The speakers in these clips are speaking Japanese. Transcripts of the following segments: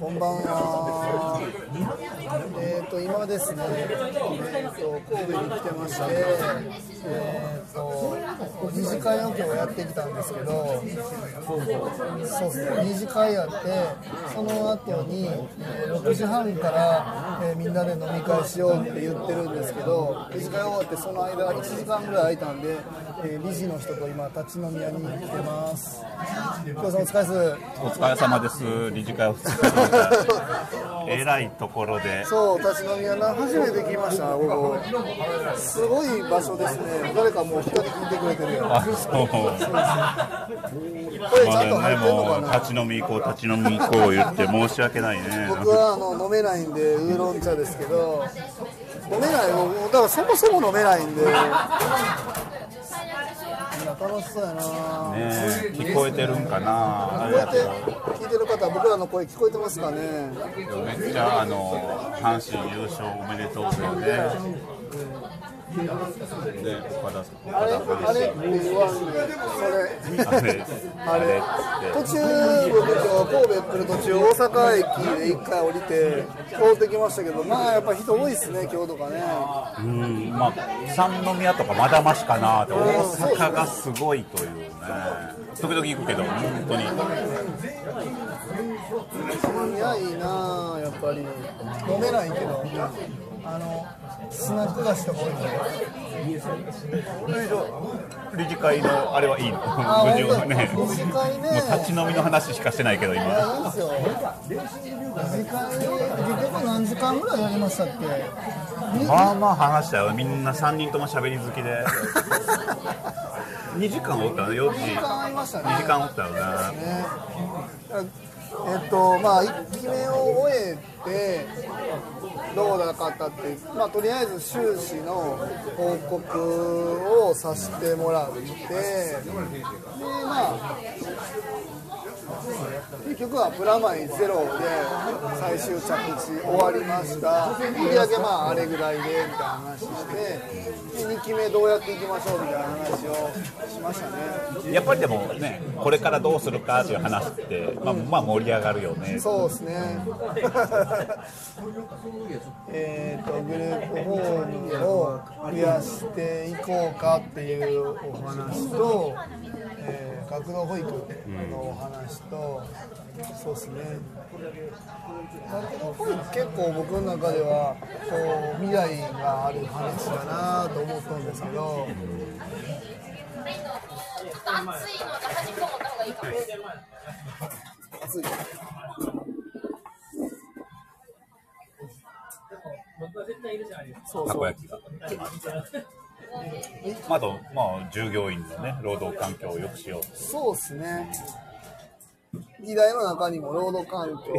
こんばんは。えっ、と今ですね、えっ、と神戸に来てまして、えっ、と二次会の今日やってきたんですけど、そうですね。二次会やって、その後に、えー6時半から、えーみんなで飲み会しようって言ってるんですけど、二次会終わってその間1時間ぐらい空いたんで、えー理事の人と今立ち飲み屋に来てます。今日さんお疲れです。お疲れ様です。理事会を。えらいところで。そう、立ち飲み屋な、初めて来ました、ここ。すごい場所ですね。誰かもう一人聞いてくれてるよ。あ、そう。これちまゃんと入ってんのかな？もう立ち飲み行こう、立ち飲み行こう言って申し訳ないね。僕はあの飲めないんで、ウーロン茶ですけど、飲めない、だからそもそも飲めないんで、楽しそうやな、ね聞こえてるんかな。あれこうやって聞いてる方、僕らの声聞こえてますかね。めっちゃあの阪神優勝おめでとうだよね。で、岡田さん、あれ、あれそれ。あれ、あれ途中、僕、今日神戸来る途中、大阪駅で一回降りて、通ってきましたけど、まあやっぱ人多いですね、今日とかね。うん、まあ、三宮とかまだましかなって、大阪がすごいというね。時々行くけど、本当に。いや、いいなあやっぱり。飲めないけど、あの、スナック菓子とか多いんで。理事会のあれはいいのあ無事をね。会ねもう立ち飲みの話しかしてないけど、いや、今。いいですよ。時間、結局何時間ぐらいやりましたっけ？にまあまあ話したよ。みんな3人とも喋り好きで。2時間おったよね、4時。2時間ありましたね2時間おったよね。ね。えっとまあ1期目を終えてどうだかったってまあとりあえず収支の報告をさせてもらってでまあ結局はプラマイゼロで最終着地終わりました売り上げまああれぐらいでみたいな話してで2期目どうやっていきましょうみたいな話をしましたねやっぱりでもね、これからどうするかっていう話って、まあ、まあ盛り上がるよね。そうですね。えっとグループホームを増やしていこうかっていうお話と、えー学童保育のお話と、そうですね。学童保育結構僕の中ではこう未来がある話だなと思ったんですけど。熱いので端っこ持った方がいいかも。熱いそうたこ焼きが。まあ、あと、まあ、従業員のね、労働環境を良くしよう。そうですね。議題の中にも労働環境、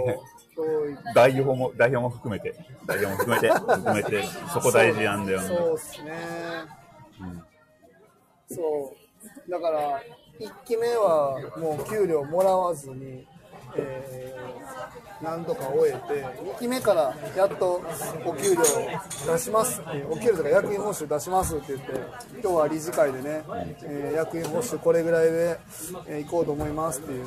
教育、代表も、代表も含めて、代表も含めて、含めて、そこ大事なんだよね。そうですね。そう。だから、1期目はもう給料もらわずに、えーなんとか終えて、2期目からやっとお給料出しますお給料とか役員報酬出しますって言って、今日は理事会でね、えー役員報酬これぐらいで、えー行こうと思いますっていう。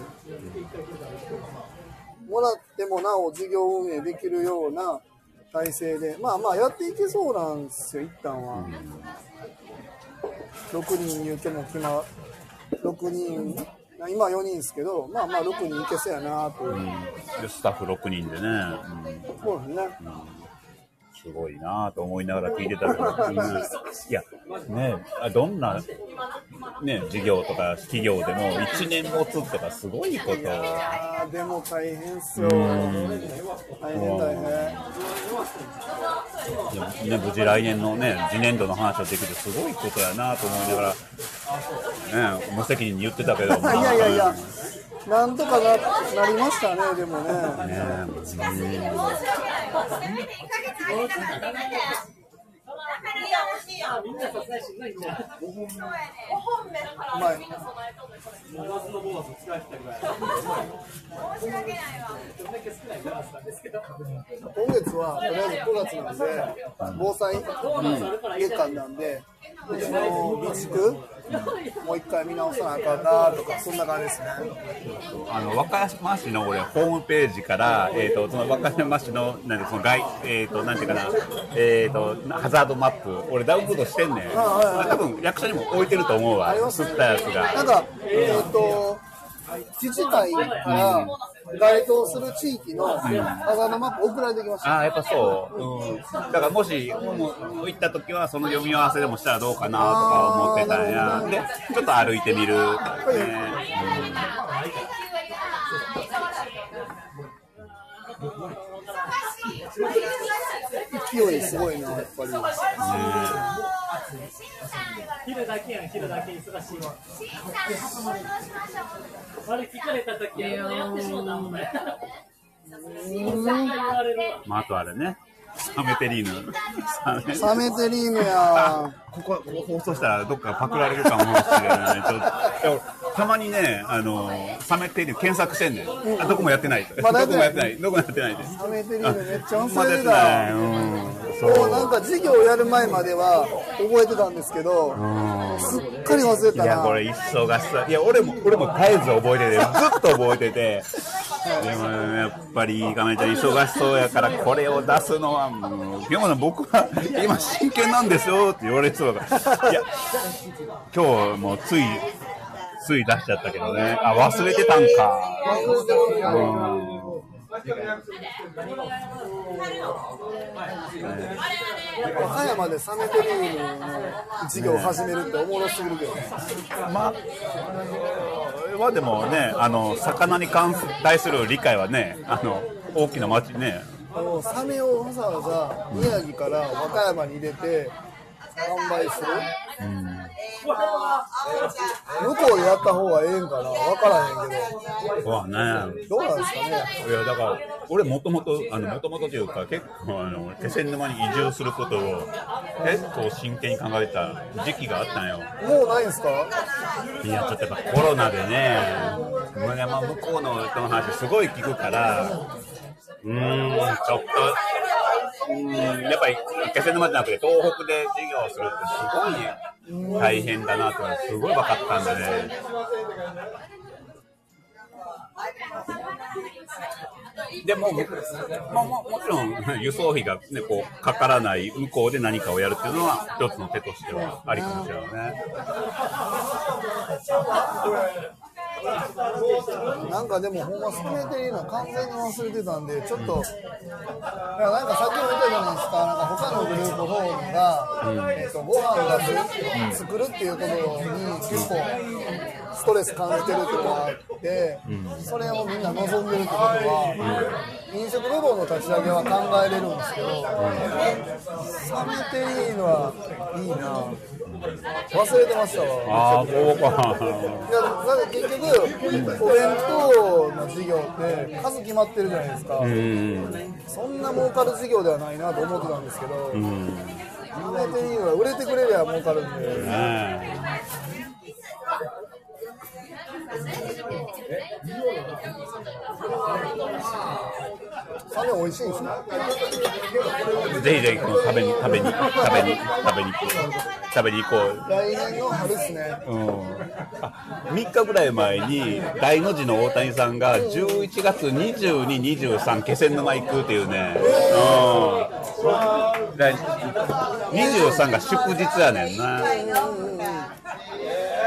もらってもなお事業運営できるような体制で、まあまあやっていけそうなんですよ、一旦は。6人入居も決ま、6人、今は4人ですけど、まあまあ6人いけそうやなという。でスタッフ6人でね、うんそうですね。すごいなぁと思いながら聞いてたけど、いや、ねあどんな、ね、事業とか企業でも1年持つとかすごいこと。あーでも大変っすよ。大変大変。ね、無事来年のね、次年度の話をできてすごいことやなと思いながら、ね、無責任に言ってたけど、まあいやいやいや、なんとかななりましたね、でもね。ねうんうまい今月はとりあえず9月なんで防災月間なんでうちの備蓄もう一回見直さなあかんなとかそんな感じですね。あの和歌山市の俺ホームページから、えー、とその和歌山市のなんでその外、えー、となんていうかな、えー、とハザードマップ俺ダウンロードしてんねん。多分役所にも置いてると思うわ吸ったやつが。なんかえっ、と自治会から該当する地域のハザードマップ送られてきました。ああやっぱそう、うん、だからもしもう行った時はその読み合わせでもしたらどうかなとか思ってたんや。でちょっと歩いてみる、ね。勢いすごいなやっぱり昼だけやん、昼だけ忙しいわ。あれ聞かれたとき、やってしもうたもんね。言われるわ。まあ、あとあれねサメテリーヌサメテリーヌやここ、ここ放送したらどっかパクられるかもしれない。ちょっとたまにね、あの、サメテリーヌ検索してんねん。あどこもやってない。まだやどってない？こもやってない。どこもやってない。サメテリーヌめっちゃ忘まだうん。もうなんか授業やる前までは覚えてたんですけどすっかり忘れたいや、これな忙しさ。いや、俺も、俺も絶えず覚えてて、ずっと覚えてて。でも、やっぱり、亀ちゃん忙しそうやから、これを出すのは、もう、山田僕は、今真剣なんですよって言われそうだから。いや、今日もうつい、つい出しちゃったけどね。あ、忘れてたんか。うん。和歌山でサメテリーの授業を始めるっておもろすぎるけどねまあ、はでもね、あの、魚に関対する理解はね、あの、大きな町ね、あのサメをわざわざ宮城から和歌山に入れて販売する、向こうでやった方がええんかな分からへんけそうはね。どどうなんですかね。いやだから俺もともとあのもともとというか結構あの気仙沼に移住することを結構真剣に考えた時期があったんよ。もうないんですか？いやちょっとやっぱコロナでねまあまあ向こうの人の話すごい聞くからうーんちょっとうんやっぱり気仙沼じゃなくて東北で授業をするってすごい大変だなとすごい分かったんでね。でも、まあ、ももちろん輸送費が、ね、こうかからない向こうで何かをやるっていうのは一つの手としてはありかもしれないね。なんかでもほんまサメテリーヌは完全に忘れてたんでちょっと、いやなんかさっきも言ったじゃないですかなんか他のグループホームが、えっとご飯が作るっていうとことに結構ストレス感じてるとかあって、それをみんな望んでるってことは、飲食ロボの立ち上げは考えれるんですけど、サメテリーヌはいいな忘れてましたわああ、そうか。いやだって結局、お弁当の事業って数決まってるじゃないですか、うん。そんな儲かる事業ではないなと思ってたんですけど、うん。売れていいのは売れてくれりゃ儲かるんで、ねサメ美味しいんですね。ぜひぜひこの食べに食べに食べに食べに食べに行こう。来年の春ですね。う。ん、あ3日ぐらい前に大の字の大谷さんが11月22、23気仙沼行くっていう。ね、う。ん、23が祝日やねんな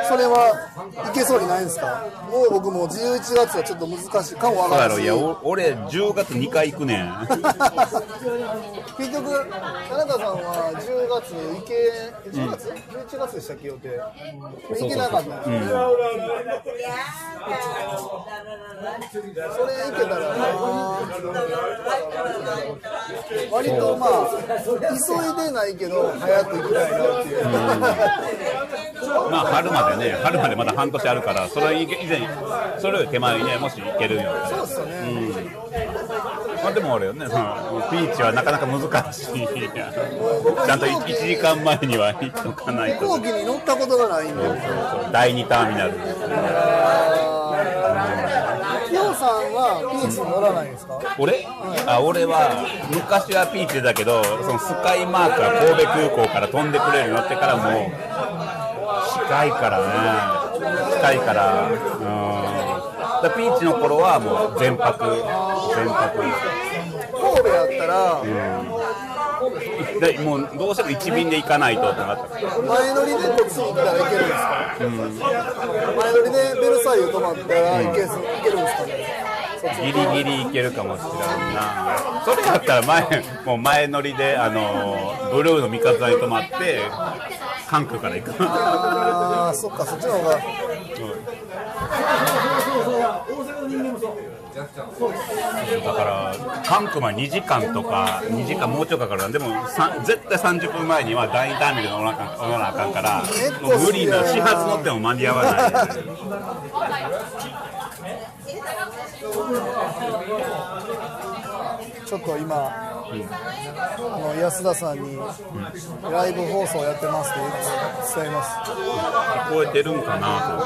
それはいけそう。にないんですかもう。僕も11月はちょっと難しいかもわからないしやろいや俺10月2回行くねん結局、田中さんは10月行け、10月、?11 月でしたっけ、予定。行けなかった。それ行けたらな割とまあ、急いでないけど、早く行きたいなっていう。まあ春までね春までまだ半年あるからそれ以前それより手前にねもし行けるんやったらそうですよね。まあ、でもあれよね、そのピーチはなかなか難しい。ちゃんと 1, 時間前には行っとかないと。飛行。機に乗ったことがないんで第2ターミナル。キヨさんはピーチに乗らないんですか？俺？あ俺は昔はピーチだけどそのスカイマークは神戸空港から飛んでくれるようになってからもう近いからね。近いからうんだピーチの頃はもう全泊全泊。神戸やったらでもうどうしても1便で行かないとってなった。前乗りでこっちに来たら行けるんですか、前乗りでベルサイユ泊まったら行け,、行けるんですかギリギリ行けるかもしれんな。それやったら前もう前乗りであのブルーの三日座に泊まって関空から行く。ああそっかそっちの方がだから、関空まで2時間とか、2時間もうちょいかかる。な、でもさ絶対30分前には第2ターミナル乗らなあかん乗らなあかんから、もう無理な、始発乗っても間に合わない。ちょっと今、あの安田さんにライブ放送やってますって伝えます。聞こえてるんかなと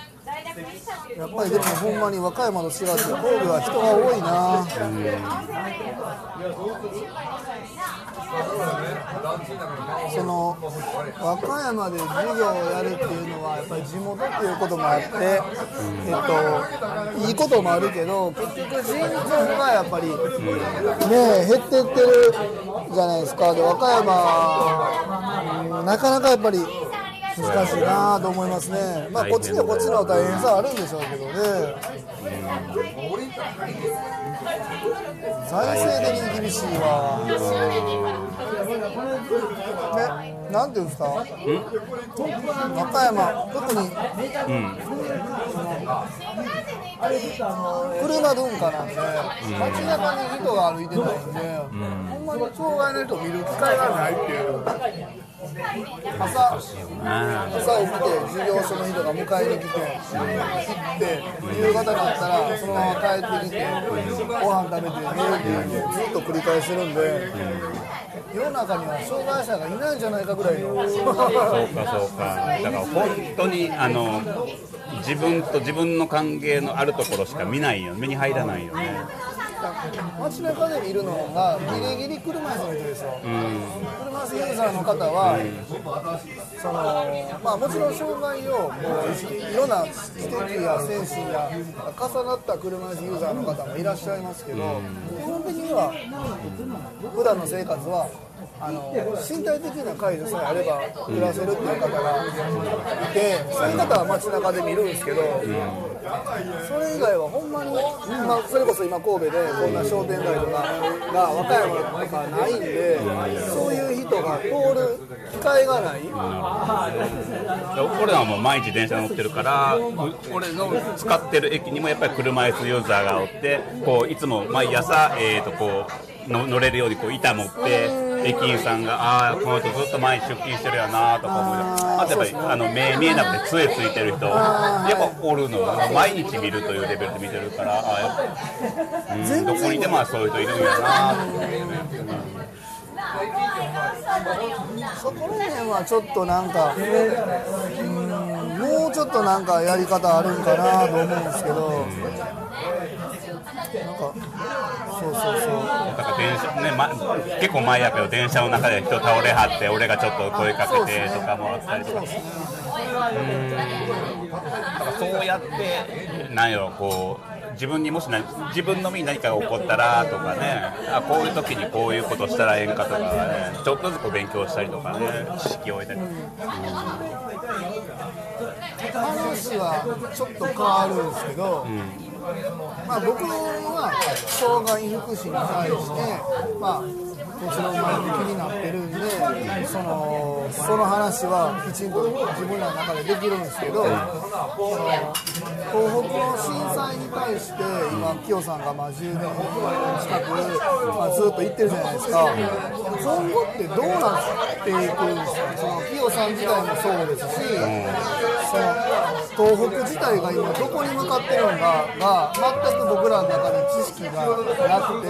やっぱりでもほんまに和歌山の滋賀って神戸は人が多いな。その和歌山で授業をやるっていうのはやっぱり地元っていうこともあって、えっといいこともあるけど結局人口がやっぱりね減ってってるじゃないですか。で和歌山なかなかやっぱり難しいなと思いますね。まあこっちにはこっちの大変さはあるんでしょうけどね。財政的に厳しいわ。ね、なんていうんですか、和歌山、特に、車文化なんで、街中に人が歩いてないんで、ほんまに障害の人を見る機会がないっていう。朝朝起きて授業所の人が迎えに来て行って夕方になったらそのまま帰ってきてご飯食べて寝るっていうのをずっと繰り返してるんで世の中には障害者がいないんじゃないかぐらいの。そうかそうか。だから本当にあの自分と自分の関係のあるところしか見ないよ。目に入らないよね。街中で見るのがギリギリ車椅子の人ですよ、車椅子ユーザーの方は、そのまあ、もちろん障害をもういろんな知的や精神や重なった車椅子ユーザーの方もいらっしゃいますけど、基本的には普段の生活はあの身体的な介助さえあれば暮らせるっていう方がいてそういう方は街中で見るんですけど、それ以外はほんまに、まあ、それこそ今神戸でこんな商店街とかが和歌山とかないんでそういう人が通る機会がない。俺はもう毎日電車乗ってるからう俺の使ってる駅にもやっぱり車椅子ユーザーがおってこういつも毎朝、えー、とこうの乗れるようにこう板持って駅員さんがああこの人ずっと前に出勤してるよなとか思いあとやっぱりあの目見えなくて杖ついてる人やっぱおるのよ毎日見るというレベルで見てるからあーやっぱ、うん、どこにでもそういう人いるんやな。と思ってね。そこら辺はちょっとなんか、うん、もうちょっとなんかやり方あるんかなと思うんですけど、なんか、そうそうそう。だか電車ね、ま、結構前やけど電車の中で人倒れはって俺がちょっと声かけてとかもあったりとかそうやってなんやろこう自分にもしな自分の身に何かが起こったらとかねあこういう時にこういうことしたらええんかとか、ね、ちょっとずつ勉強したりとかね知識を得たりとか、話はちょっと変わるんですけど、まあ、僕は障害福祉に対して、まあ、もちろん前向きになってるそのその話はきちんと自分らの中でできるんですけど、その東北の震災に対して今清さんがまあ10年近く、まあ、ずっと言ってるじゃないですか。今後ってどうなっていくんですか？その清さん自体もそうですし、その東北自体が今どこに向かってるのかが全く僕らの中に知識がなくて、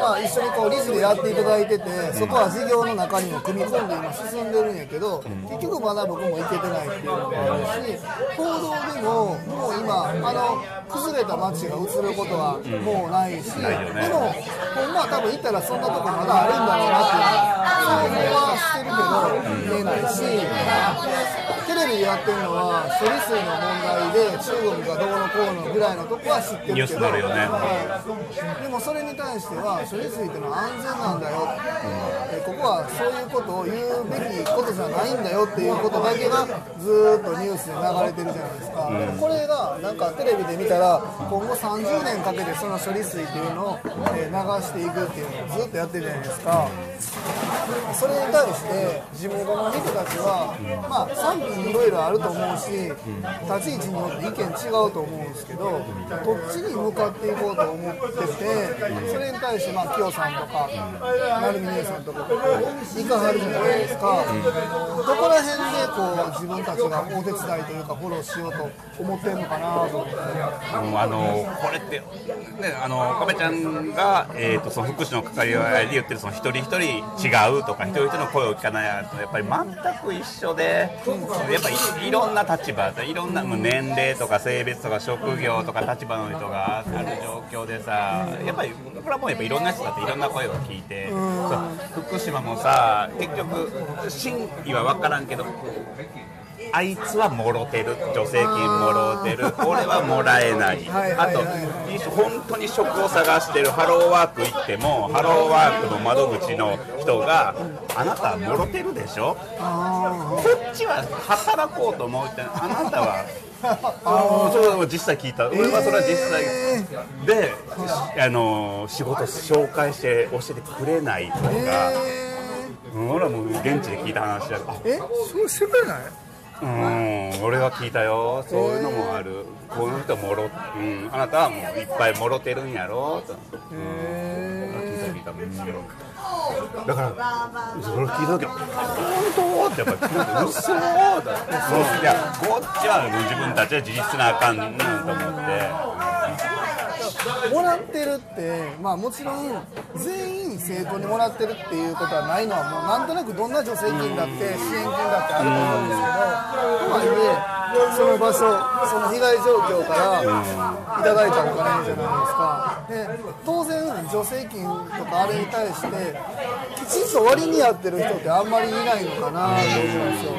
まあ、一緒にこう理事でやっていただいててそこは事業の中にも組み込んで今進んでるんやけど結局まだ僕も行けてないっていうのがあるし報道でももう今あの崩れた街が映ることはもうないし、ないよね。でもほんまは多分行ったらそんなとこまだあるんだろうなっていう想像はしてるけど見えないしテレビでやってるのは処理水の問題で中国がどうのこうのぐらいのとこは知ってるけど。ニュースになるよね。はい。でもそれに対しては処理水ってのは安全なんだよ、えここはそういうことを言うべきことじゃないんだよっていうことだけがずーっとニュースで流れてるじゃないですか、これがなんかテレビで見たら今後30年かけてその処理水っていうのを、えー流していくっていうのをずっとやってるじゃないですか。それに対して地元の人たちは、まあ賛否いろいろあると思うし立ち位置によって意見違うと思うんですけどどっちに向かっていこうと思っててそれに対してまあ清さんとか成美姉さんとかこういかはるじゃないですかどこら辺でこう自分たちがお手伝いというかフォローしようと思ってるのかなと思って。あのこれって、ね、あの亀ちゃんが、えー、とその福祉の関わりで言ってるその一人一人違うとか一人一人の声を聞かないとやっぱり全く一緒でやっぱりいろんな立場いろんな年齢とか性別とか職業とか立場の人がある状況でさやっぱりこれはもうやっぱいろんな人だっていろんな声を聞いて福島もさ結局真意は分からんけどあいつはもろてる。助成金もろてる。俺はもらえない。はいあと本当に職を探してるハローワーク行ってもハローワークの窓口の人があなたはもろてるでしょ？こっちは働こうと思うってあなたは。あそれは実際聞いた。俺はそれは実際、であの仕事紹介して教えてくれないとか、えうん俺はもう現地で聞いた話だあー、えそうしてくれない？うん、俺は聞いたよ、そういうのもある、この人もろ、うん、あなたはもういっぱいもろてるんやろ。と、え聞いた聞いた、うん、だから、それを聞いた時は、本当？ってやっぱ聞いて、嘘だ、う。ん、いや、こっちは自分たちは自立なあかんなと思って。もらってるって、まあ、もちろん全員生徒にもらってるっていうことはないのはもうなんとなくどんな助成金だって支援金だってあると思うんですけどとはいえその場所その被害状況からいただいたお金じゃないですか。で当然助成金とかあれに対してきちんと割に合ってる人ってあんまりいないのかなと思うんですよ。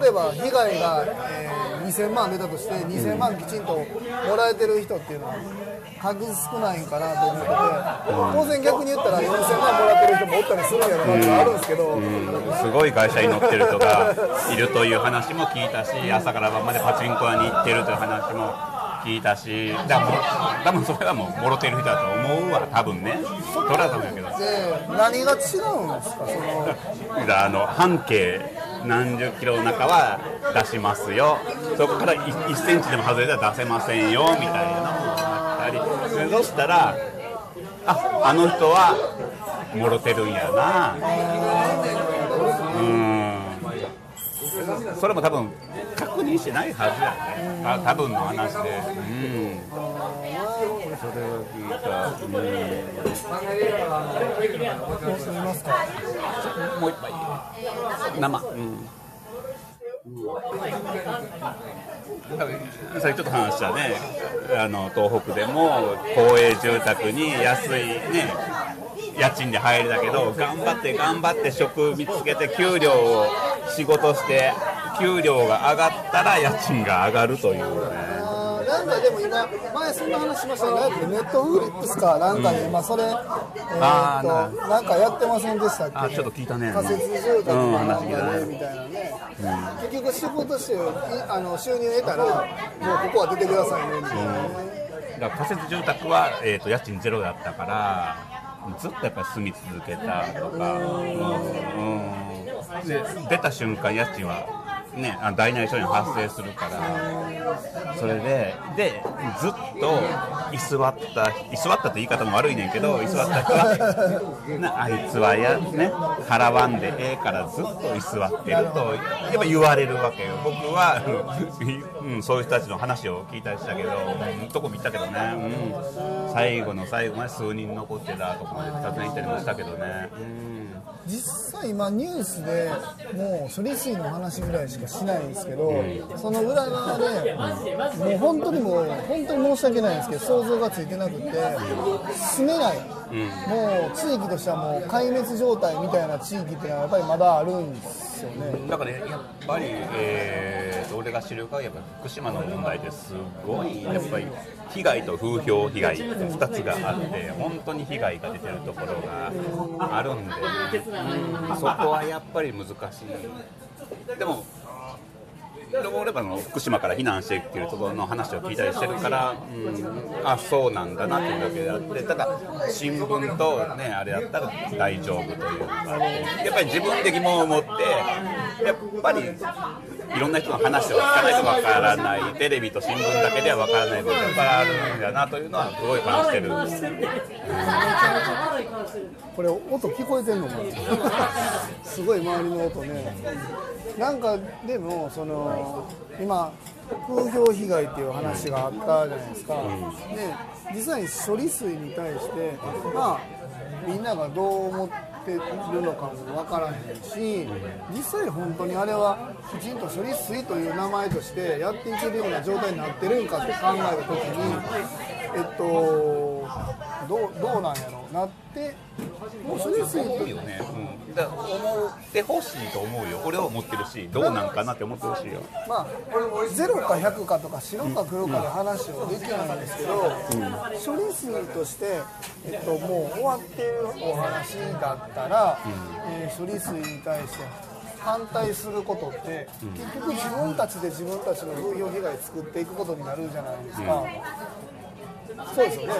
例えば被害が、えー2000万出たとして2000万きちんともらえてる人っていうのは数少ないんかなと思って。て当然逆に言ったら4000万もらってる人もおったりするんやろなってあるんですけど、すごい会社に乗ってる人がいるという話も聞いたし朝から晩までパチンコ屋に行ってるという話も聞いたし。多分それはもうもろてる人だと思うわ多分ね。それは多分やけど。で何が違うんですか？その。あの半径何十キロの中は出しますよ。そこから1センチでも外れたら出せませんよみたいなのもあったりでそしたらああの人はもろてるんやな。うん。それも多分確認してないはずやね。あ多分の話で。うん。それは聞いた、うん。もう一杯。生。うんさっきちょっと話したねあの東北でも公営住宅に安いね家賃で入るだけど頑張って頑張って職見つけて給料を仕事して給料が上がったら家賃が上がるというね。なんかでも今前そんな話しましたけどネットフリックスかなんかで今それえーっあとなんかやってませんでしたっけ？あちょっと聞いたね。仮設住宅かうんなんかね。でみたいなね。結局仕事していあの収入得たらもうここは出てくださいねみたいなね。だから仮設住宅は、えー、と家賃ゼロだったからずっとやっぱり住み続けたとか、うん。うん。で出た瞬間家賃は、ね、あ大内処理に発生するからそれででずっと居座った居座ったって言い方も悪いねんけど居座った人はなあいつはや、ね、払わんでええからずっと居座ってるとやっぱ言われるわけよ。僕は、うん、そういう人たちの話を聞いたりしたけど、うん、とこ見たけどね、うん、最後の最後まで数人残ってたとこまで訪ね行ったりもしたけどね、実際今ニュースでもう処理水の話ぐらいしかしないんですけど、その裏側でもう本当にもう本当に申し訳ないんですけど想像がついてなくて住めない、もう地域としてはもう壊滅状態みたいな地域っていうのはやっぱりまだあるんですよね。だからね、やっぱり、えーと、俺が知る限り、福島の問題ってすごい、やっぱり被害と風評被害って2つがあって、本当に被害が出てるところがあるんで、うんそこはやっぱり難しい。でも俺らの福島から避難してっていうところの話を聞いたりしてるから、うん、あそうなんだなっていうだけであってただ新聞とねあれやったら大丈夫というかやっぱり自分で疑問を持ってやっぱりいろんな人の話を聞かないとわからないテレビと新聞だけではわからないことがいっぱいあるんだなというのはすごい感じてる。これ音聞こえてんのかな？すごい周りの音ねなんかでもその今風評被害っていう話があったじゃないですか、で実際に処理水に対してまあみん。ながどう思ってるのかもわからへんし実際本当にあれはきちんと処理水という名前としてやっていけるような状態になってるんかって考えた時にえっとどうどうなんやろなってもう処理水と思うよね、うん、だから思ってほしいと思うよ。俺は思ってるしどうなんかなって思ってほしいよ。まあ、0か100かとか白か黒かで話をできないんですけど、処理水として、えっと、もう終わってるお話だったら、えー処理水に対して反対することって、結局自分たちで自分たちの風評被害作っていくことになるじゃないですか。そうですよね。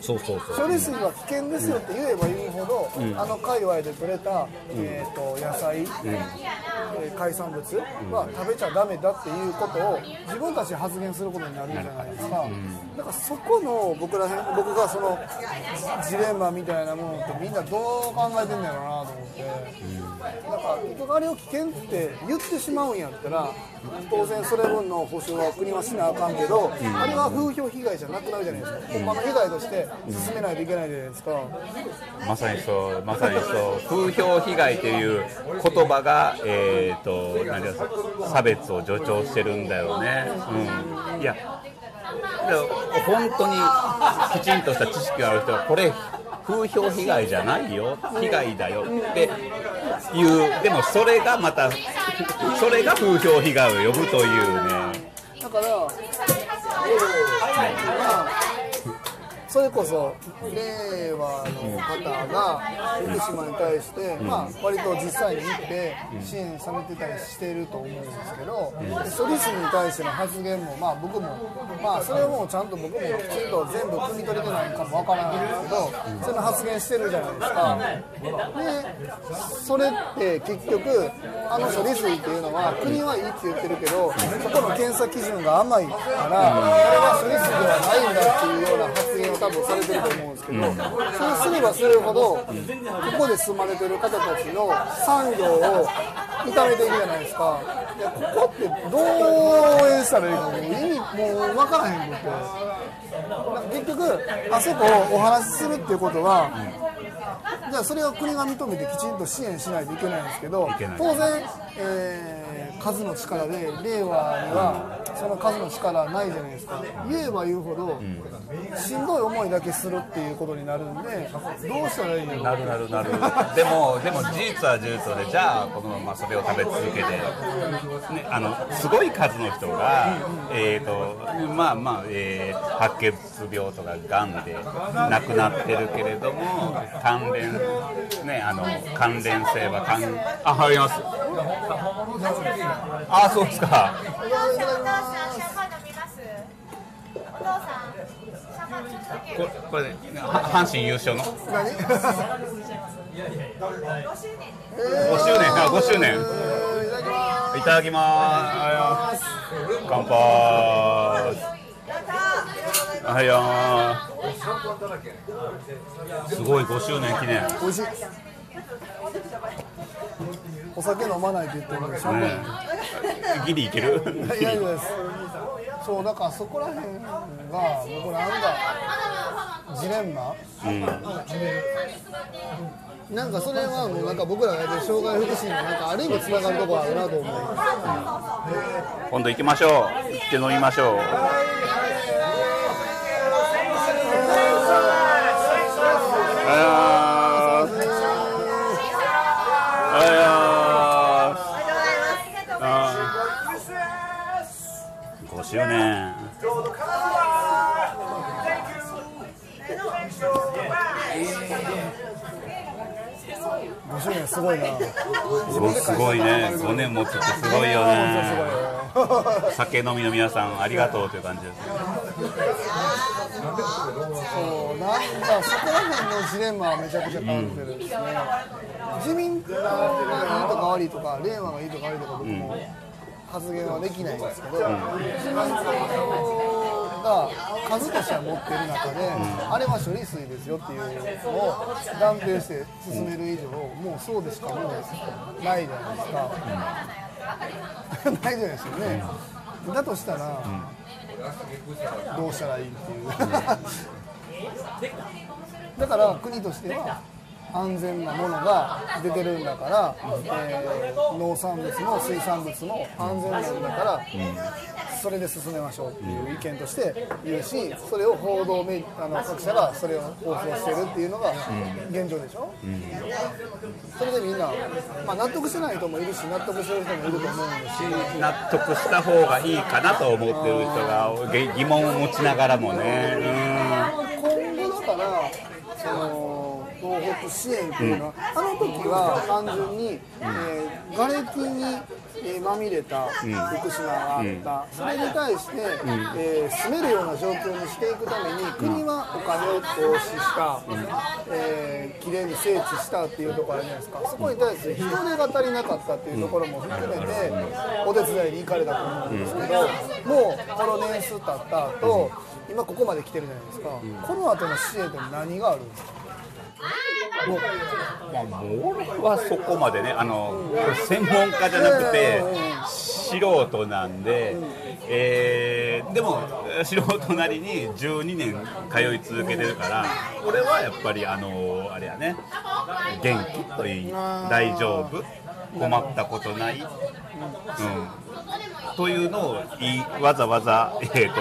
そうそうそう処理水は危険ですよって言えば言うほど、あの界隈で採れた、えー、と野菜、えー海産物は食べちゃダメだっていうことを自分たちで発言することになるじゃないですか、だからそこの僕らへん僕がそのジレンマみたいなものってみんなどう考えてんのやろうなと思って、なんか結局あれを危険って言ってしまうんやったら当然それ分の保証は国はしなあかんけど、あれは風評被害じゃなくなるじゃないですか、ほんまの被害として進めないといけないじゃないですか？まさにそう、まさにそう、風評被害という言葉が、えー、と、何ですか、差別を助長してるんだよね。うん、いや。本当にきちんとした知識がある人はこれ風評被害じゃないよ被害だよっていうでもそれがまたそれが風評被害を呼ぶというねだから、まあ、それこそ令和の方が福島に対して、まあ、割と実際に行って支援されてたりしていると思うんですけど、で処理水に対しての発言も、まあ、僕も、まあ、それをもうちゃんと僕もきちんと全部汲み取れてないかもわからないんですけど、その発言してるじゃないですか。で、それって結局、あの処理水っていうのは、国はいいって言ってるけど、そこの検査基準が甘いから、それは処理水ではないんだっていうような発言を多分されてると思うんですけど、そうすればするほど、ここで住まれてる方たちの産業を痛めていくじゃないですか。いやここってどう応援したらいいかもう意味もう分からへんくて。なんか結局、あそこをお話しするっていうことは、じゃあそれを国が認めてきちんと支援しないといけないんですけど当然、えー数の力で令和にはその数の力ないじゃないですか。言えば言うほど、しんどい思いだけするっていうことになるんでどうしたらいいの？なるなるなる。でもでも事実は事実でじゃあこのままそれを食べ続けて、ね、あのすごい数の人が、えーとまあまあ、えー白血病とかがんで亡くなってるけれども関連ねあの関連性は関あ入ります。あそうですか。お父さん、シャンパン飲みます？お父さん、シャンパンちょっとだけ。これこれねは阪神優勝の？何？5周年あ5周年。いただきます。いただきます。乾杯はい。よーすごい5周年記念。ね美味しいお酒飲まないって言ってるのにシャンギリいける？いやいやですそうだからそこら辺が僕なんかジレンマ？なんかそれはもうなんか僕らがやってる障害福祉になんかある意味つながるところあるなと思う。今度行きましょう。行って飲みましょうすごいな。すごいね。5年持つってすごいよね。酒飲みの皆さんありがとうという感じです。そうなんかそこら辺のジレンマはめちゃくちゃ感じてるんですね、自民党がいいとか悪いとか令和がいいとか悪いとか僕も発言はできないんですけど、自民党が数としては持ってる中で、あれは処理水ですよっていうのを断定して進める以上、もうそうでしかもうないじゃないですか、ないじゃないですよね、だとしたら、どうしたらいいっていう。だから国としては安全なものが出てるんだから、えー農産物も水産物も安全なんだから、それで進めましょうっていう意見として言うしそれを報道メあの各社がそれを放送してるっていうのが現状でしょ、それでみんな、まあ、納得してない人もいるし納得してる人もいると思うし。納得した方がいいかなと思ってる人がげ疑問を持ちながらもね。今後だからその東北支援っていうの。は、あの時は単純に、えー瓦礫に、えーまみれた福島があった、それに対して、えー住めるような状況にしていくために国はお金を投資した、えー、きれいに整地したっていうところあるじゃないですか。そこに対して人手が足りなかったっていうところも含めてお手伝いに行かれたと思うんですけどもうこの年数経った後今ここまで来てるじゃないですか、この後の支援って何があるんですか？まあ、俺はそこまでねあの専門家じゃなくて素人なんで、えーでも素人なりに12年通い続けてるから俺はやっぱりあのあれやね元気といい大丈夫困ったことない、うん、というのをわざわざ、えーと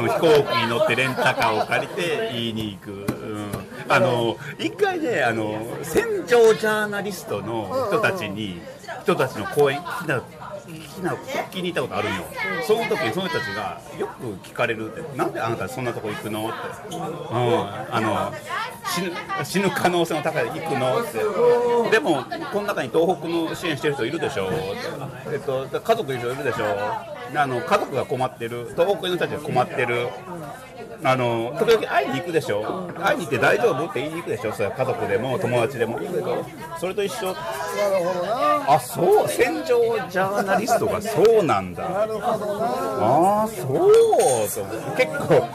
うん飛行機に乗ってレンタカーを借りて言いに行く。うんあの一回ねあの戦場ジャーナリストの人たちに人たちの講演聞きなきな聞きに行ったことあるんその時にその人たちがよく聞かれるってなんであなたそんなとこ行くの？って、うん、あの死ぬ死ぬ可能性の高い行くの？って。でもこの中に東北の支援してる人いるでしょって、えっと、家族いる人いるでしょあの家族が困ってる。東北の人たちが困ってる。あの時々会いに行くでしょ？会いに行って大丈夫って言いに行くでしょ？それは家族でも友達でも。いいけどそれと一緒。なるほどな。あそう。戦場ジャーナリストが。そうなんだ。なるほどな。ああそう。と結構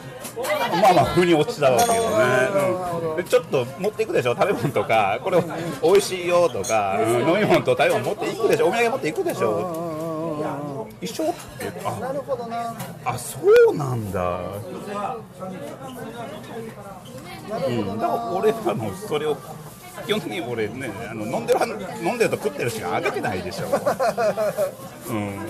まあまあ腑に落ちたわけよね、うん。でちょっと持っていくでしょ？食べ物とかこれ美味しいよとか、うん。飲み物と食べ物持っていくでしょ？お土産持っていくでしょ？一緒？ってあ。なるほどな。あそうなんだ。うん。だから俺はもうそれを基本的に俺ねあの飲んでるは飲んでると食ってるしかあげてないでしょ、うん、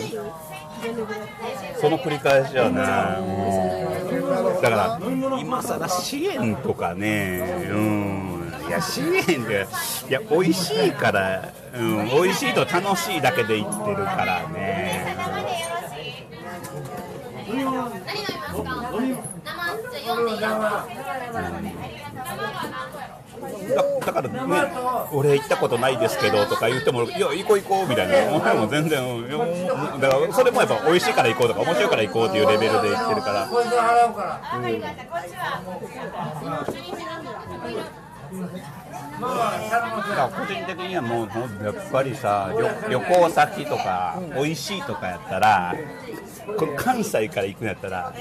その繰り返しやね、うん、だから今更支援とかね、うん、いや支援でいや美味しいから、うん、美味しいと楽しいだけで言ってるからね。何飲みますか？生じゃあ読んでいいだか？らね、俺行ったことないですけどとか？言っても、いや、行こう行こうみたいな、俺も全然、だか？らそれもやっぱ美味しいか？ら行こうとか、面白いか？ら行こうっていうレベルで言ってるか？ら、あわまあ個人的にはもう、やっぱりさ、旅行先とか、美味しいとかやったら、関西から行くんやったら、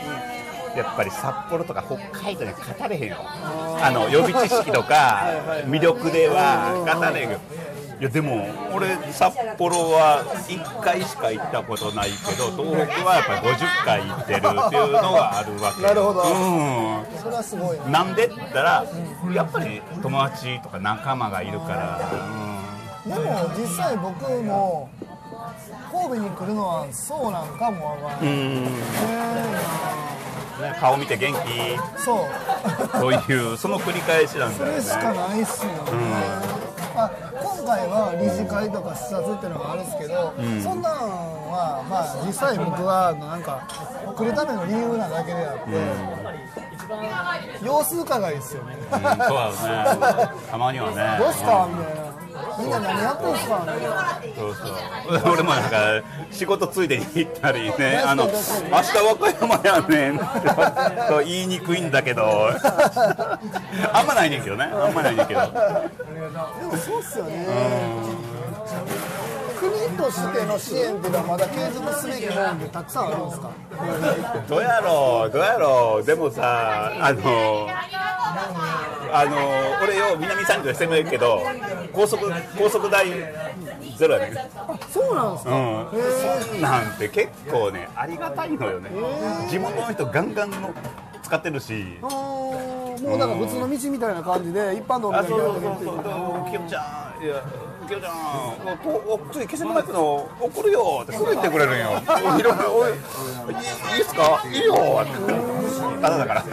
やっぱり札幌とか北海道で語れへんよ、あの予備知識とか、魅力では語れへんよ。いやでも俺札幌は1回しか行ったことないけど東北はやっぱり50回行ってるっていうのがあるわけなるほど。うん。それはすごいなんでって言ったら、やっぱり友達とか仲間がいるから、でも実際僕も神戸に来るのはそうなんかもわからない、うん、顔見て元気？ーそう。そういうその繰り返しなんそだよね。れしかないっすよね、あ今回は理事会とか視察っていうのがあるんですけど、そんなんはまあ実際僕はなんか来るための理由なだけであって、様子伺いですよね、うん、そうだね。たまにはね。どうすかみたいなみんな何やってんすかそうそう。俺もなんか仕事ついでに行ったりね。あの明日和歌山やねん。と言いにくいんだけど。あんまないねんけどね。あんまないねんけど。でもそうっすよね、国としての支援っていうのはまだ継続すべきもんでたくさんあるんですかどうやろうどうやろうでもさあのあの俺よ南三条で攻めるけど高速高速代ゼロやねそうなんですか、うんそんなんて結構ねありがたいのよね地元の人ガンガンの使ってるしあーもうなんか普通の道みたいな感じで一般道みたあそういなそうそうるっていうそうきよちゃんいやきよちゃんおお次気仙沼行くの送るよってすぐ言ってくれるんよ。おいろいろおいいいいっすか？いいよって。ただだから。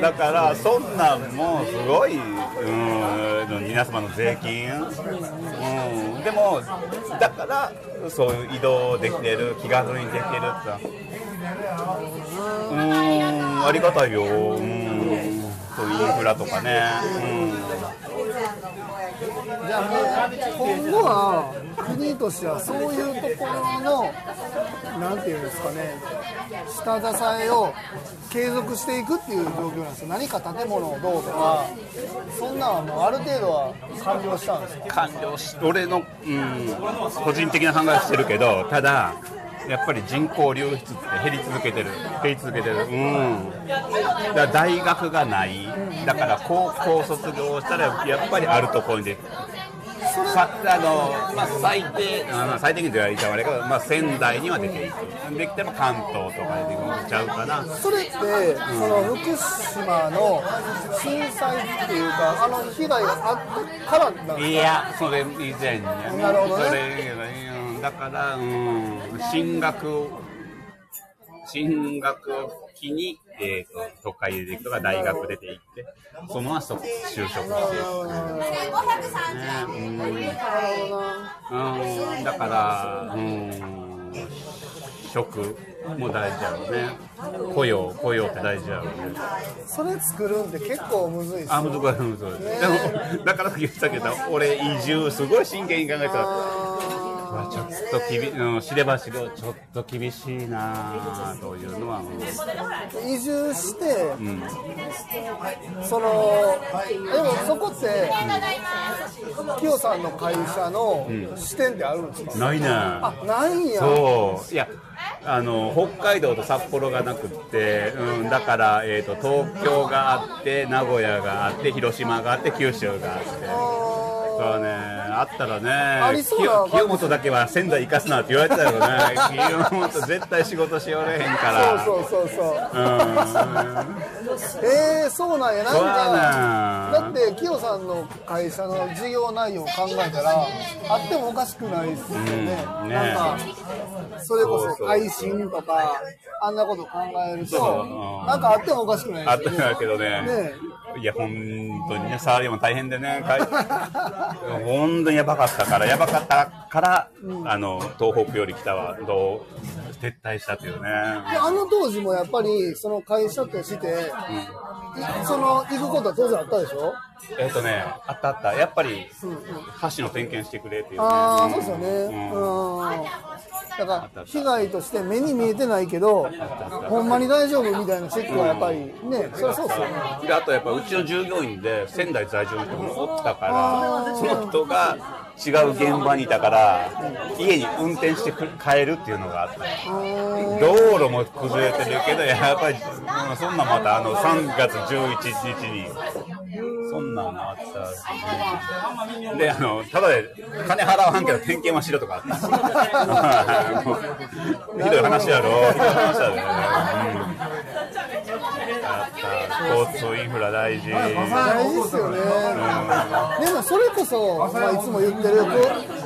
だからそんなんもすごいうん皆様の税金、うん、でもだからそういう移動できてる気軽にできてるって。うんありがたいよ。うん。そういうインフラとかね、うん。じゃあもう今後は国としてはそういうところのなんていうんですかね下支えを継続していくっていう状況なんですよ。何か建物をどうとか。そんなんはもうある程度は完了したんですか、完了し俺の、うん、個人的な考えしてるけどただやっぱり人口流出って減り続けてる。減り続けてる。うん。だ大学がない。だから高校卒業したらやっぱりあるところにでさあの、まあ、最低、あまあ最低限と言われたらあれやけど、まあ、仙台には出ていく。できても関東とかで出てちゃうかな。それって、その福島の震災っていうかあの被害があってからなんですか？いや、それ以前にやねなるほどねだから、うん、進学、進学を機に、えー、と都会で出ていくとか大学出て行って、そのままそ就職していく。530うん、だから、うん、職も大事やろうね。雇用、雇用って大事やろうね。それ作るんって結構むずいですあ、よ難しい、難しい。でも、だから言ったけど、俺移住すごい真剣に考えたら、うわちょっときび、うん、知れば知るほどちょっと厳しいなというのは、うん移住して、うん、そのでもそこって、キヨさんの会社の視点ってあるんですか、ないね。あないんや。そう。いやあの北海道と札幌がなくって、うん、だから、えー、と東京があって名古屋があって広島があって九州があって。そそうねあったらねありそうな感じ清本だけは仙台行かすなって言われてたよね清本絶対仕事しよれへんから。そうそうそうそう。うん。えー、そうなんや。なんかな。だってキヨさんの会社の事業内容を考えたらあってもおかしくないですよね,、うん。ねなんかそれこそ配信とかあんなこと考えるとう。ん。なんかあってもおかしくないあったですよね。んだけどね。ねいや本当にね触りも大変でね本当にやばかったからやばかったから、あの東北より北はどう撤退したというね。であの当時もやっぱりその会社として、いその行くことは当然あったでしょ？えっ、とねあったあった。やっぱり橋の点検してくれっていうね。ああそうですよね。うん。うん。だから被害として目に見えてないけどほんまに大丈夫みたいなチェックはやっぱりねそりゃそうですよね。であとやっぱうちの従業員で仙台在住の人もおったからその人が違う現場にいたから家に運転して帰るっていうのがあった。道路も崩れてるけどやっぱりそんなんまたあの3月11日にそんなんあった。であのただで金払わんけど点検はしろとかあった。ひどい話やろ。ひどい話やろ、うん。交通インフラ大事。大事ですよね、でもそれこそ、まあ、いつも言ってる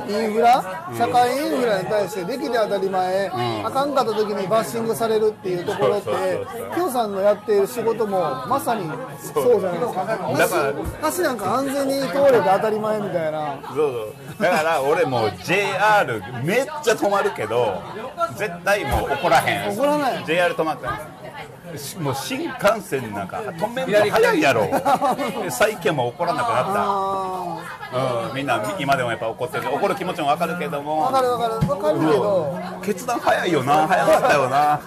インフラ社会インフラに対してできて当たり前、あかんかった時にバッシングされるっていうところってきょうさんのやっている仕事もまさにそうじゃないですか。だから橋なんか安全に通れて当たり前みたいな。そうそう。だから俺もう JR めっちゃ止まるけど絶対もう怒らへん。怒らない。JR 止まったしもう新幹線なんか止めるの早いやろ。最近も怒らなくなっあた、うん、みんな今でもやっぱ怒ってる。怒る気持ちも分かるけどーも。わかるわかる。わかるけど。決断早いよな早かったよな。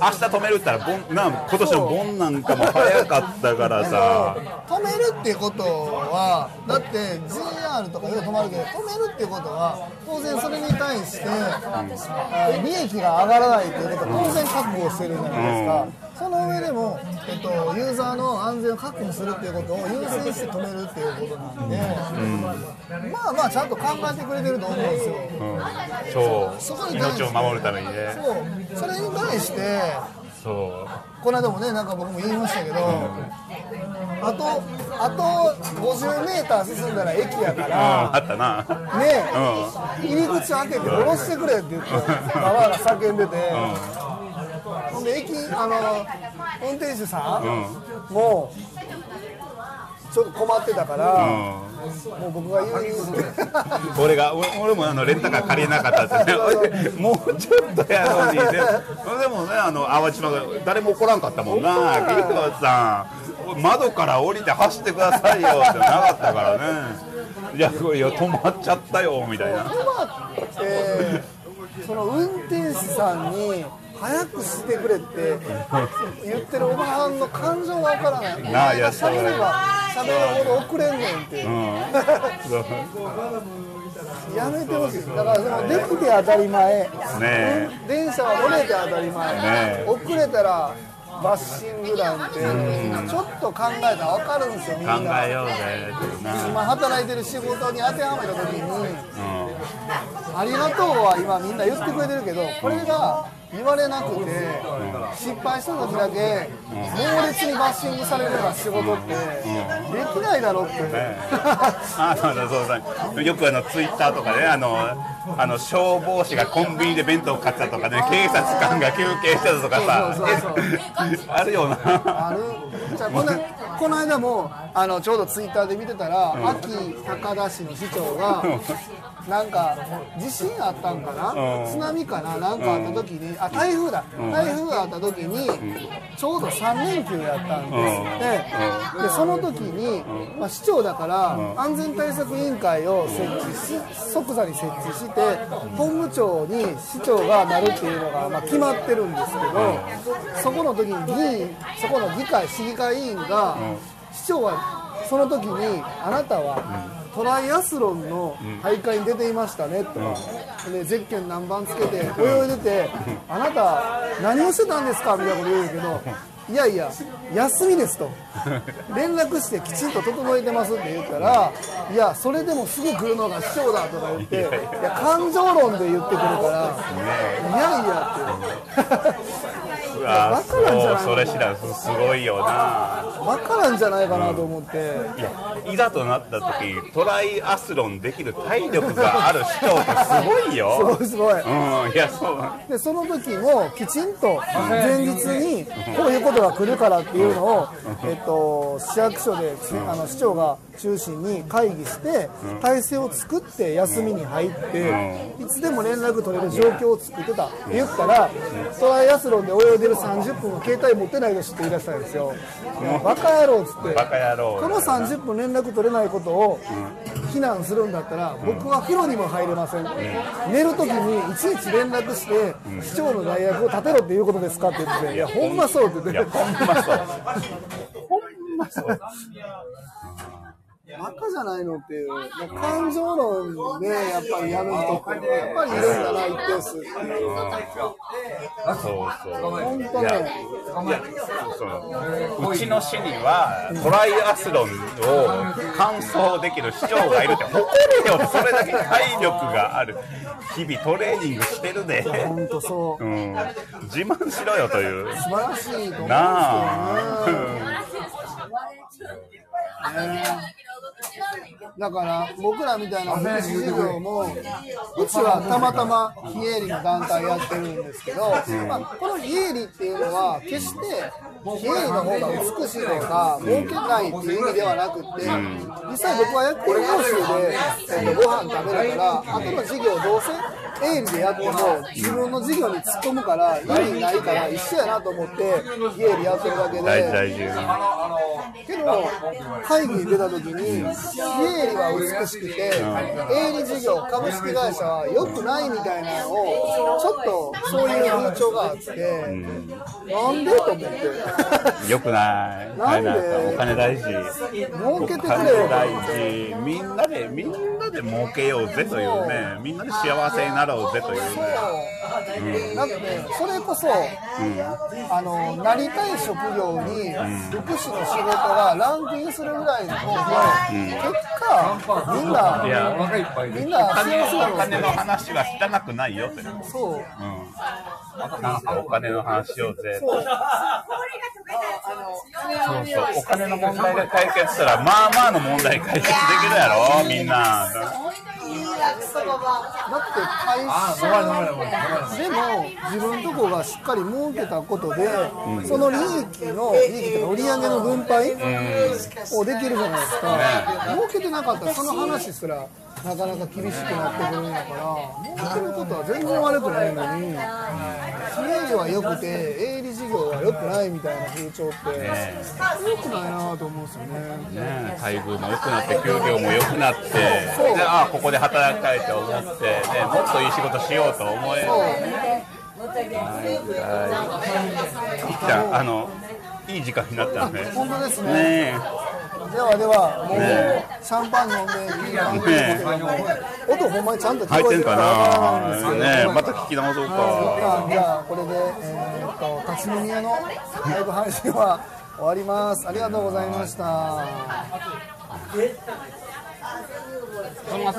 明日止めるったら盆な今年の盆なんかも早かったからさ。止めるってことはだって JR とかよく止まるけど止めるってことは当然それに対して、あ利益が上がらないということは当然確保してるじゃないですか、その上でも、えっと、ユーザーの安全を確保するっていうことを優先して止めるっていうことなんで、まあまあちゃんと考えてくれてると思うんですよ。そう。そこに命を守るためにね。そう。それに対してそう。この間もねなんか僕も言いましたけど、あとあと50メーター進んだら駅やかうんら、あったな。ね入り口開けて下ろしてくれって言ってババアが叫んでて、ほんで駅あの運転手さんもちょっと困ってたから、もう僕が言う。俺が俺俺もあのレンタカー借りれなかったってね。俺 もうちょっとやろうにででもねあの淡島が誰も怒らんかったもんな「桐川さん窓から降りて走ってくださいよ」ってなかったからね「いやいや止まっちゃったよ」みたいな。って。その運転手さんに早くしてくれって言ってるおばはんの感情がわからない。おなあいや前が喋れば喋るほど遅れんねんって。やめてほしい。だからそのできて当たり前。ねえ電車は乗れて当たり前。ね遅れたらバッシングなんてちょっと考えたらわかるんですよみん考な。えようぜ今働いてる仕事に当てはめた時に。うんありがとうは今みんな言ってくれてるけどこれが言われなくて失敗した時だけ猛烈にバッシングされるような仕事ってできないだろうって。あそうだそう。だよくあのツイッターとかで、ね、あのあの消防士がコンビニで弁当買ってたとかね警察官が休憩してたとかさあるよな。ある。じゃあこのこの間もあのちょうどツイッターで見てたら秋高田市の市長がなんか地震あったんかな？うん。津波かな？なんかあった時にあ台風だ。台風があった時にちょうど3連休やったんですって。でその時にまあ市長だから安全対策委員会を設置し即座に設置して本部長に市長がなるっていうのがまあ決まってるんですけどそこの時に議員そこの議会市議会議員が市長はその時にあなたはトライアスロンの大会に出ていましたねとか、でゼッケン何番つけて泳いでてあなた何をしてたんですか？みたいなこと言うけどいやいや休みですと。連絡してきちんと整えてますって言ったらいやそれでもすぐ来るのが市長だとか言っていや感情論で言ってくるからいやいやってうわバカなんじゃないそうそれ知らん。すすごいよな。バカなんじゃないかなと思って、いやいざとなった時トライアスロンできる体力がある市長ってすごいすよ。ごいすごい。うんいやそう。でその時もきちんと前日にこういうことが来るからっていうのを、えっと、市役所でしあの市長が中心に会議して体制を作って休みに入っていつでも連絡取れる状況を作ってた。って言ったらトライアスロンで泳いでる30分は携帯持ってない人って言い出したんですよ。バカ野郎っつって。この30分連絡取れないことを非難するんだったら僕は風呂にも入れません、寝るときにいちいち連絡して市長の代役を立てろっていうことですかって言っていやほんまそうって言って。いやほんまそう バカじゃないのっていう感情論でやっぱりやる人ってやっぱりいるんだな一定数っていうそうそう。本当ねそのうちの市にはトライアスロンを完走できる市長がいるって誇れよそれだけ体力がある。日々トレーニングしてるで、本当そう。うん、自慢しろよという。素晴らしいと思うんですけどね。なあ、だから僕らみたいな福祉事業もうちはたまたま非営利の団体やってるんですけど、まあ、この非営利っていうのは決して非営利の方が美しいとか儲けないっていう意味ではなくって実際僕は役員報酬で、えっとご飯食べるから後の事業どうせ営利でやっても自分の事業に突っ込むから意味ないから一緒やなと思って非営利やってるだけで。けど会議に出た時に非営利は美しくて営利事業株式会社は良くないみたいなのをちょっとそういう風潮があってなんでと思って。よくない。なんでお金大事。儲けてくれお金よ大事みんなでみんなで儲けようぜというね。みんなで幸せになろうぜというね。なん。かねそれこそあのなりたい職業に福祉の仕事がランクインするぐらいの方が結果みんないやみんな幸せお金の話は汚くないよって。そう。うん、なんかお金の話しようぜ。そう。そう。そう。お金の問題が解決したらまあまあの問題解決できるやろみんな。だって会社でも自分とこがしっかり儲けたことで、その利益の利益というか売り上げの分配をできるじゃないですか、儲けてなかったらその話すらなかなか厳しくなってくるんだから儲けることは全然悪くないのに非営利は良くて営利事業は良くないみたいな風潮って良くないなと思うんですよね。ね待遇も良くなって給料も良くなってそう。であここで働きたいと思って、ね、もっといい仕事しようと思えるあのいい時間になったね。本当ですね。ねではでは、もう、ねシャンパン飲んでね音ほんまにちゃんと聞こえてるかなねまた聞き直そうかあじゃあこれで、えーっと立ち飲み屋のライブ配信は終わります。ありがとうございました。すみません